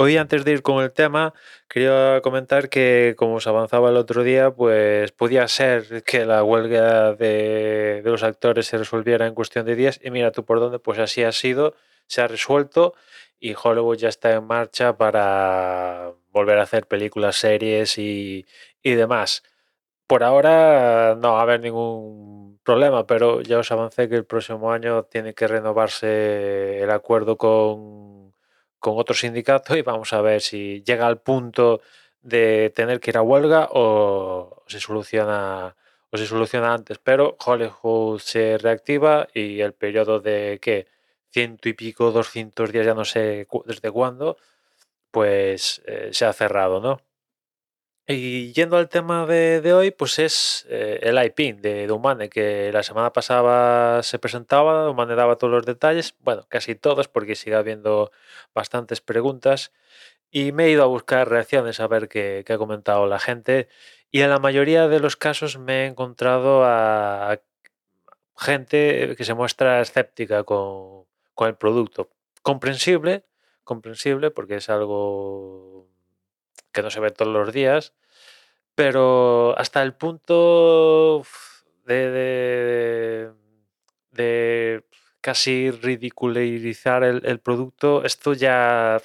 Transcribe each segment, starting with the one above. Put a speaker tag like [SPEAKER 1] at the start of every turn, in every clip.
[SPEAKER 1] Hoy, antes de ir con el tema, quería comentar que, como se avanzaba el otro día, pues podía ser que la huelga de, de los actores se resolviera en cuestión de días. Y mira tú por dónde, pues así ha sido, se ha resuelto y Hollywood ya está en marcha para volver a hacer películas, series y, y demás. Por ahora no va a haber ningún problema, pero ya os avancé que el próximo año tiene que renovarse el acuerdo con, con otro sindicato y vamos a ver si llega al punto de tener que ir a huelga o se soluciona o se soluciona antes. Pero Hollywood se reactiva y el periodo de ¿qué? ciento y pico, 200 días, ya no sé desde cuándo, pues eh, se ha cerrado, ¿no? Y yendo al tema de, de hoy, pues es eh, el IPIN de, de Humane, que la semana pasada se presentaba, Humane daba todos los detalles, bueno, casi todos, porque sigue habiendo bastantes preguntas, y me he ido a buscar reacciones a ver qué, qué ha comentado la gente, y en la mayoría de los casos me he encontrado a gente que se muestra escéptica con, con el producto. Comprensible, comprensible, porque es algo que no se ve todos los días, pero hasta el punto de, de, casi ridiculizar el, producto, esto ya,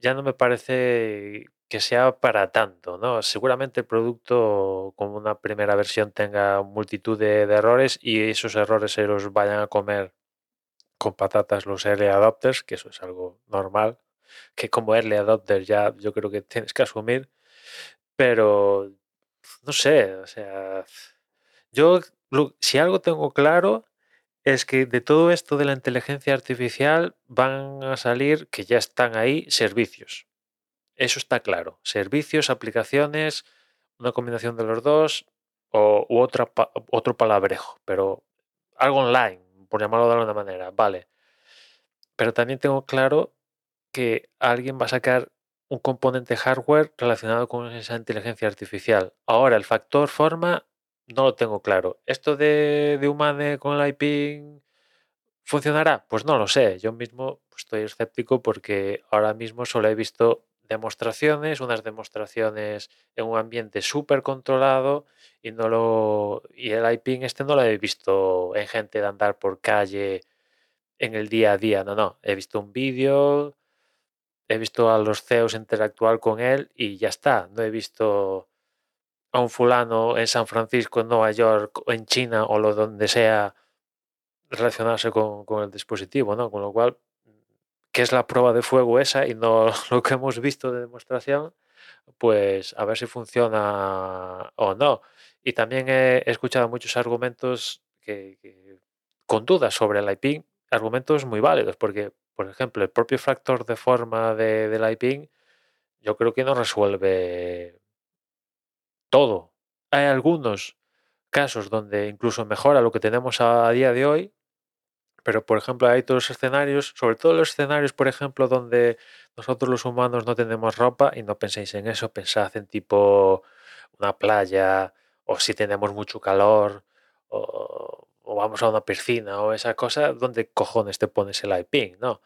[SPEAKER 1] ya no me parece que sea para tanto, ¿no? Seguramente el producto como una primera versión tenga multitud de, de errores y esos errores se los vayan a comer con patatas los early adopters, que eso es algo normal, que como early adopter ya yo creo que tienes que asumir, pero no sé, o sea, yo lo- si algo tengo claro es que de todo esto de la inteligencia artificial van a salir, que ya están ahí, servicios. Eso está claro. Servicios, aplicaciones, una combinación de los dos o, u otra, otro palabrejo, pero algo online, por llamarlo de alguna manera, vale. Pero también tengo claro que alguien va a sacar un componente hardware relacionado con esa inteligencia artificial. Ahora, el factor forma no lo tengo claro. ¿Esto de, de Humane con el IP funcionará? Pues no lo sé. Yo mismo pues, estoy escéptico porque ahora mismo solo he visto demostraciones, unas demostraciones en un ambiente súper controlado y no lo y el IP este no lo he visto en gente de andar por calle en el día a día. No, no. He visto un vídeo, he visto a los CEOs interactuar con él y ya está. No he visto a un fulano en San Francisco, en Nueva York, en China o lo donde sea relacionarse con, el dispositivo, ¿no? Con lo cual, ¿qué es la prueba de fuego esa y no lo que hemos visto de demostración? Pues a ver si funciona o no. Y también he escuchado muchos argumentos que, que- con dudas sobre el IPIN, argumentos muy válidos, porque, por ejemplo, el propio factor de forma de, del IPIN, yo creo que no resuelve todo. Hay algunos casos donde incluso mejora lo que tenemos a, a día de hoy, pero por ejemplo hay otros escenarios, sobre todo los escenarios, por ejemplo, donde nosotros los humanos no tenemos ropa y no penséis en eso, pensad en tipo una playa o si tenemos mucho calor o, o vamos a una piscina o esa cosa, ¿dónde cojones te pones el IPIN? ¿No?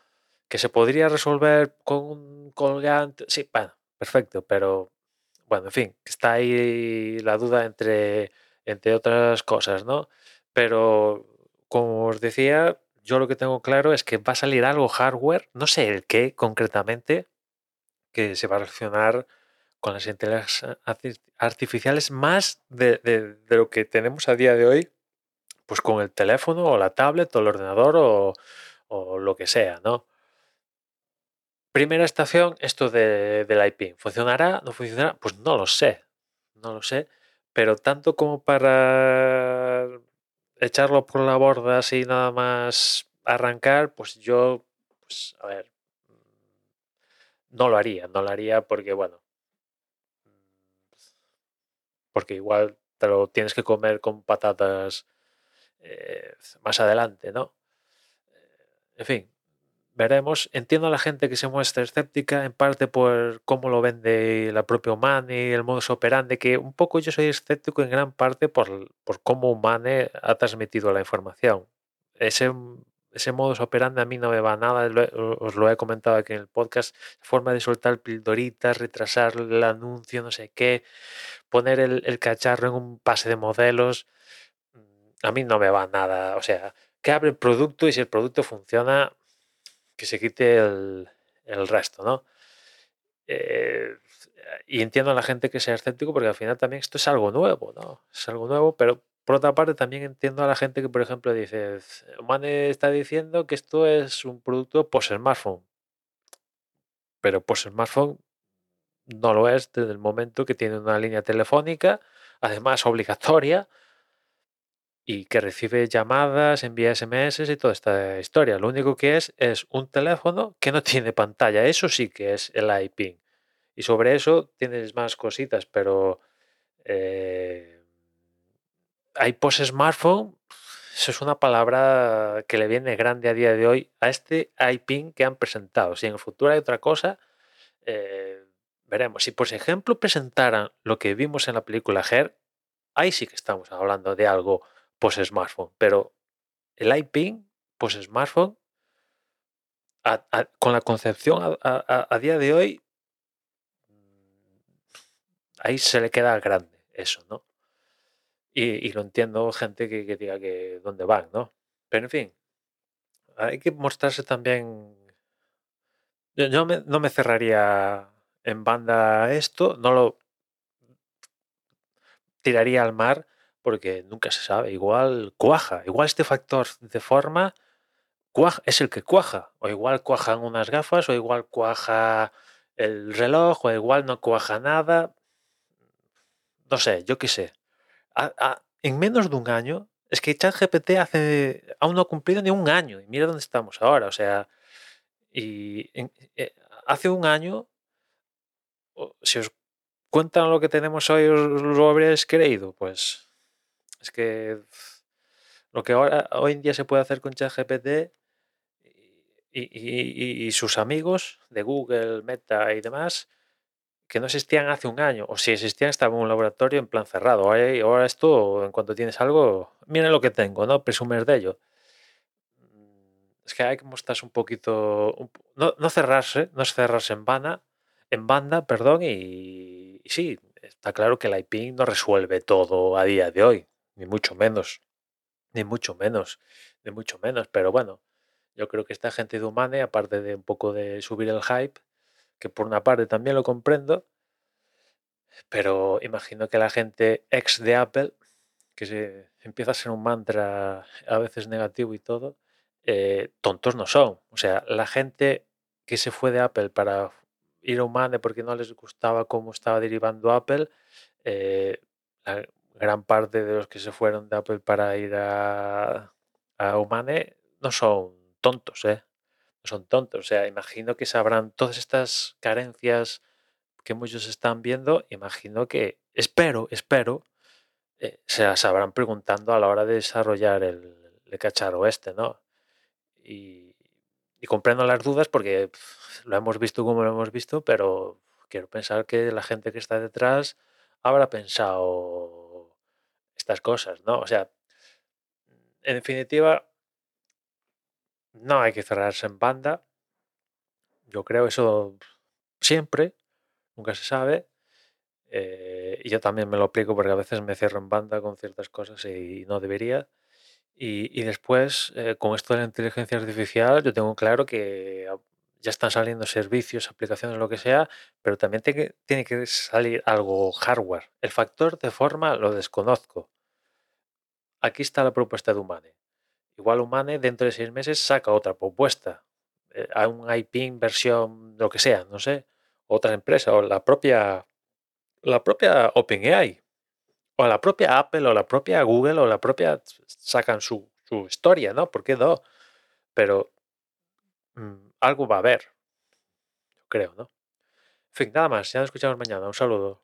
[SPEAKER 1] Que se podría resolver con un colgante, sí, bueno, perfecto, pero bueno, en fin, está ahí la duda entre, entre otras cosas, ¿no? Pero como os decía, yo lo que tengo claro es que va a salir algo hardware, no sé el qué concretamente, que se va a relacionar con las inteligencias arti- artificiales más de lo que tenemos a día de hoy, pues con el teléfono o la tablet o el ordenador o, lo que sea, ¿no? Primera estación, esto de, del IP. ¿Funcionará? ¿No funcionará? Pues no lo sé. No lo sé. Pero tanto como para echarlo por la borda así nada más arrancar, pues yo, pues a ver, no lo haría. No lo haría porque, bueno, porque igual te lo tienes que comer con patatas eh, más adelante, ¿no? En fin, veremos. Entiendo a la gente que se muestra escéptica, en parte por cómo lo vende la propia Humane, el modus operandi, que un poco yo soy escéptico en gran parte por, por cómo Humane ha transmitido la información. Ese ese modus operandi a mí no me va nada, os lo he comentado aquí en el podcast, forma de soltar pildoritas, retrasar el anuncio, no sé qué, poner el, cacharro en un pase de modelos, a mí no me va nada, o sea, que abre el producto y si el producto funciona, que se quite el, resto, ¿no? Eh, y entiendo a la gente que sea escéptico porque al final también esto es algo nuevo, ¿no? Es algo nuevo, pero por otra parte, también entiendo a la gente que, por ejemplo, dice, Mane está diciendo que esto es un producto post-smartphone. Pero post-smartphone no lo es desde el momento que tiene una línea telefónica, además obligatoria, y que recibe llamadas, envía SMS y toda esta historia. Lo único que es es un teléfono que no tiene pantalla. Eso sí que es el iPing. Y sobre eso tienes más cositas, pero... Eh, hay post-smartphone, eso es una palabra que le viene grande a día de hoy a este iPin que han presentado. Si en el futuro hay otra cosa, eh, veremos. Si, por ejemplo, presentaran lo que vimos en la película Her, ahí sí que estamos hablando de algo post-smartphone. Pero el iPin post-smartphone, con la concepción a día de hoy, ahí se le queda grande eso, ¿no? Y, lo entiendo gente que, diga que dónde van, ¿no? Pero en fin, hay que mostrarse también. Yo, no me cerraría en banda esto, no lo tiraría al mar porque nunca se sabe. Igual cuaja, igual este factor de forma es el que cuaja. O igual cuajan unas gafas, o igual cuaja el reloj, o igual no cuaja nada. No sé, yo qué sé en menos de un año, es que ChatGPT hace, aún no ha cumplido ni un año, y mira dónde estamos ahora, o sea, y eh, hace un año, si os cuentan lo que tenemos hoy, os lo habréis creído, pues que lo que ahora, hoy en día se puede hacer con ChatGPT y, sus amigos de Google, Meta y demás, que no existían hace un año, o si existían estaba en un laboratorio en plan cerrado. Ahora, esto, en cuanto tienes algo, miren lo que tengo, ¿no? Presumer de ello. Es que hay que mostrarse un poquito, no, cerrarse, no cerrarse en banda, en banda, perdón, y, sí, está claro que el IP no resuelve todo a día de hoy, ni mucho menos, ni mucho menos, ni mucho menos, pero bueno, yo creo que esta gente de Humane, aparte de un poco de subir el hype, que por una parte también lo comprendo, pero imagino que la gente ex de Apple, que se empieza a ser un mantra a veces negativo y todo, eh, tontos no son. O sea, la gente que se fue de Apple para ir a Humane porque no les gustaba cómo estaba derivando Apple, eh, gran parte de los que se fueron de Apple para ir a, a Humane no son tontos, ¿eh? son tontos. O sea, imagino que sabrán todas estas carencias que muchos están viendo, imagino que, espero, espero, eh, se las sabrán preguntando a la hora de desarrollar el, cacharro este, ¿no? Y, comprendo las dudas porque lo hemos visto como lo hemos visto, pero quiero pensar que la gente que está detrás habrá pensado estas cosas, ¿no? O sea, en definitiva, no hay que cerrarse en banda. Yo creo eso siempre, nunca se sabe. Eh, y yo también me lo aplico porque a veces me cierro en banda con ciertas cosas y no debería. Y, después, eh, con esto de la inteligencia artificial, yo tengo claro que ya están saliendo servicios, aplicaciones, lo que sea, pero también tiene que, tiene que salir algo hardware. El factor de forma lo desconozco. Aquí está la propuesta de Humane. Igual Humane dentro de seis meses saca otra propuesta. Eh, a un IP versión, lo que sea, no sé, otra empresa o la propia, la propia OpenAI o la propia Apple o la propia Google o la propia sacan su, historia, ¿no? ¿Por qué no? Pero mm, algo va a haber, creo, ¿no? En fin, nada más, ya nos escuchamos mañana. Un saludo.